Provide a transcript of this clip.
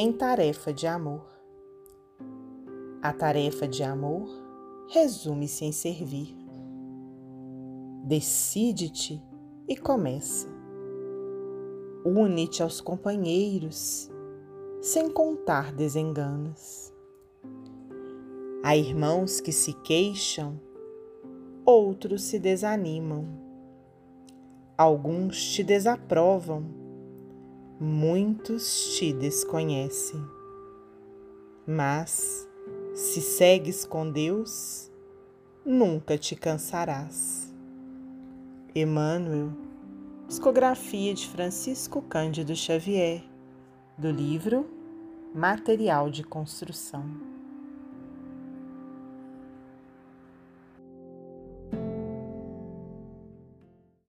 em tarefa de amor. A tarefa de amor resume-se em servir. Decide-te e começa. Une-te aos companheiros, sem contar desenganos. Há irmãos que se queixam, outros se desanimam. Alguns te desaprovam, muitos te desconhecem. Mas, se segues com Deus, nunca te cansarás. Emmanuel, psicografia de Francisco Cândido Xavier, do livro Material de Construção.